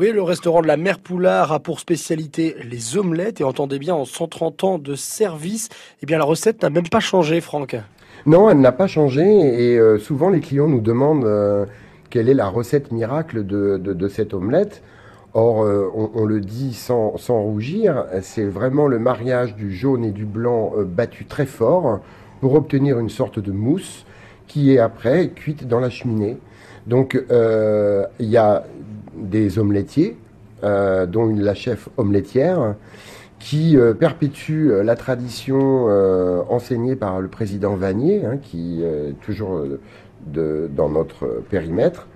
Oui, le restaurant de la Mère Poulard a pour spécialité les omelettes et entendez bien en 130 ans de service, eh bien la recette n'a même pas changé, Franck. Non, elle n'a pas changé et euh, souvent les clients nous demandent euh, quelle est la recette miracle de, cette omelette. Or, euh, on, le dit sans, sans rougir, c'est vraiment le mariage du jaune et du blanc battu très fort pour obtenir une sorte de mousse qui est après cuite dans la cheminée. Donc, il y a des omelettiers, euh, dont la chef omeletière, qui euh, perpétue euh, la tradition enseignée par le président Vanier, hein, qui est toujours dans notre périmètre.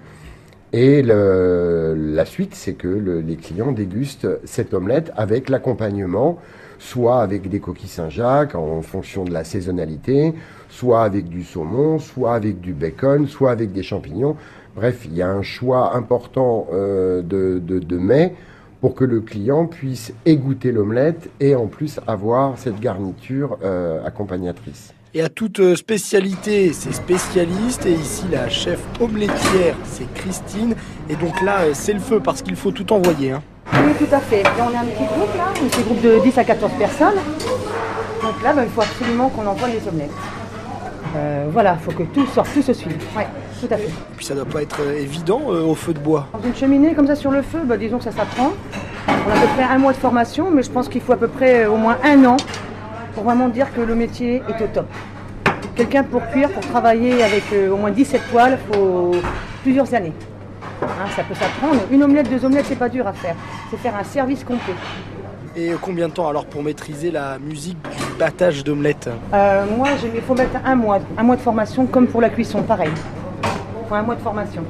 Et la suite, c'est que les clients dégustent cette omelette avec l'accompagnement, soit avec des coquilles Saint-Jacques en fonction de la saisonnalité, soit avec du saumon, soit avec du bacon, soit avec des champignons. Bref, il y a un choix important euh, de, de, mets pour que le client puisse égoutter l'omelette et en plus avoir cette garniture euh, accompagnatrice. Et à toute euh, spécialité, c'est spécialiste. Et ici, la chef omeletière, c'est Christine. Et donc là, c'est le feu parce qu'il faut tout envoyer. Hein. Oui, tout à fait. on est un petit groupe là, un petit groupe de 10 à 14 personnes. Donc là, ben, il faut absolument qu'on envoie les omelettes. Euh, voilà, il faut que tout sorte, tout se suive. Ouais, tout à fait. Et puis ça doit pas être euh, évident euh, au feu de bois. Dans une cheminée comme ça sur le feu, bah, disons que ça s'apprend. On a à peu près un mois de formation, mais je pense qu'il faut à peu près au moins un an pour vraiment dire que le métier est au top. Quelqu'un pour cuire, pour travailler avec au moins 17 poils, il faut plusieurs années. Hein, ça peut s'apprendre. Une omelette, deux omelettes, c'est pas dur à faire. C'est faire un service complet. Et combien de temps alors pour maîtriser la musique du battage d'omelette? Euh, Moi, il faut mettre un mois, un mois de formation comme pour la cuisson, pareil. Il faut un mois de formation.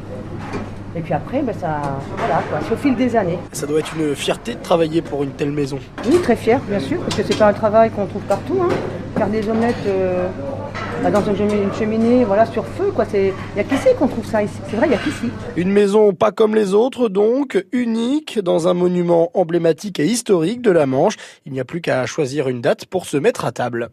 Et puis après, ben ça, voilà, quoi, c'est au fil des années. Ça doit être une fierté de travailler pour une telle maison. Oui, très fier, bien sûr, parce que c'est pas un travail qu'on trouve partout. Hein. Faire des omelettes, euh, dans une cheminée, voilà, sur feu, quoi. Il n'y a qu'ici qu'on trouve ça ici. C'est vrai, il n'y a qu'ici. Une maison pas comme les autres, donc, unique, dans un monument emblématique et historique de la Manche. Il n'y a plus qu'à choisir une date pour se mettre à table.